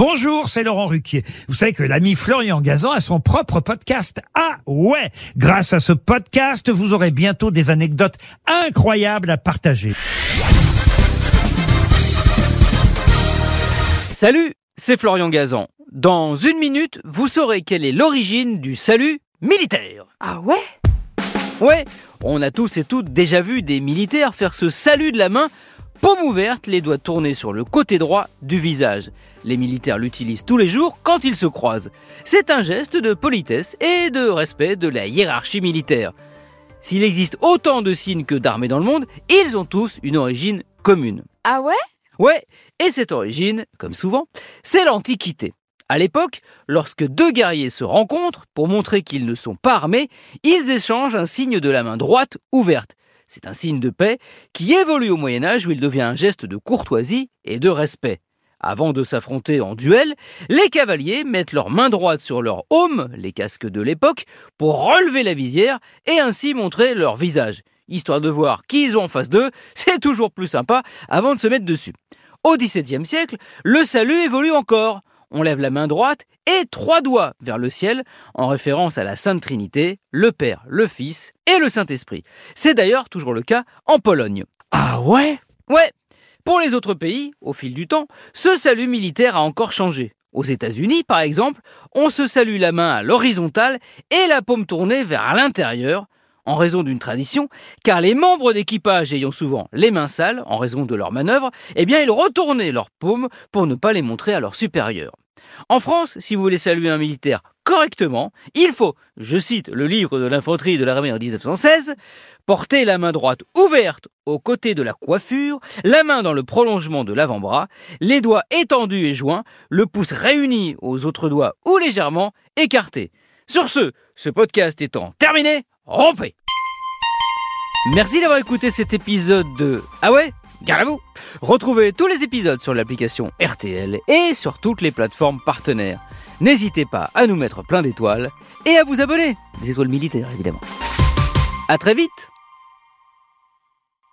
Bonjour, c'est Laurent Ruquier. Vous savez que l'ami Florian Gazan a son propre podcast. Ah ouais Grâce à ce podcast, vous aurez bientôt des anecdotes incroyables à partager. Salut, c'est Florian Gazan. Dans une minute, vous saurez quelle est l'origine du salut militaire. Ah ouais? Ouais, on a tous et toutes déjà vu des militaires faire ce salut de la main, paume ouverte, les doigts tournés sur le côté droit du visage. Les militaires l'utilisent tous les jours quand ils se croisent. C'est un geste de politesse et de respect de la hiérarchie militaire. S'il existe autant de signes que d'armées dans le monde, ils ont tous une origine commune. Ah ouais? Ouais, et cette origine, comme souvent, c'est l'Antiquité. À l'époque, lorsque deux guerriers se rencontrent pour montrer qu'ils ne sont pas armés, ils échangent un signe de la main droite ouverte. C'est un signe de paix qui évolue au Moyen Âge où il devient un geste de courtoisie et de respect. Avant de s'affronter en duel, les cavaliers mettent leur main droite sur leur aume, les casques de l'époque, pour relever la visière et ainsi montrer leur visage. Histoire de voir qui ils ont en face d'eux, c'est toujours plus sympa avant de se mettre dessus. Au XVIIe siècle, le salut évolue encore. On lève la main droite et trois doigts vers le ciel, en référence à la Sainte Trinité, le Père, le Fils et le Saint-Esprit. C'est d'ailleurs toujours le cas en Pologne. Ah ouais? Ouais, pour les autres pays, au fil du temps, ce salut militaire a encore changé. Aux États-Unis, par exemple, on se salue la main à l'horizontale et la paume tournée vers l'intérieur, en raison d'une tradition, car les membres d'équipage ayant souvent les mains sales, en raison de leur manœuvre, eh bien ils retournaient leurs paumes pour ne pas les montrer à leurs supérieurs. En France, si vous voulez saluer un militaire correctement, il faut, je cite le livre de l'infanterie de l'armée en 1916, porter la main droite ouverte au côté de la coiffure, la main dans le prolongement de l'avant-bras, les doigts étendus et joints, le pouce réuni aux autres doigts ou légèrement écarté. Sur ce, ce podcast étant terminé, rompez Merci d'avoir écouté cet épisode de Ah ouais Garde à vous Retrouvez tous les épisodes sur l'application RTL et sur toutes les plateformes partenaires. N'hésitez pas à nous mettre plein d'étoiles et à vous abonner. Des étoiles militaires évidemment. À très vite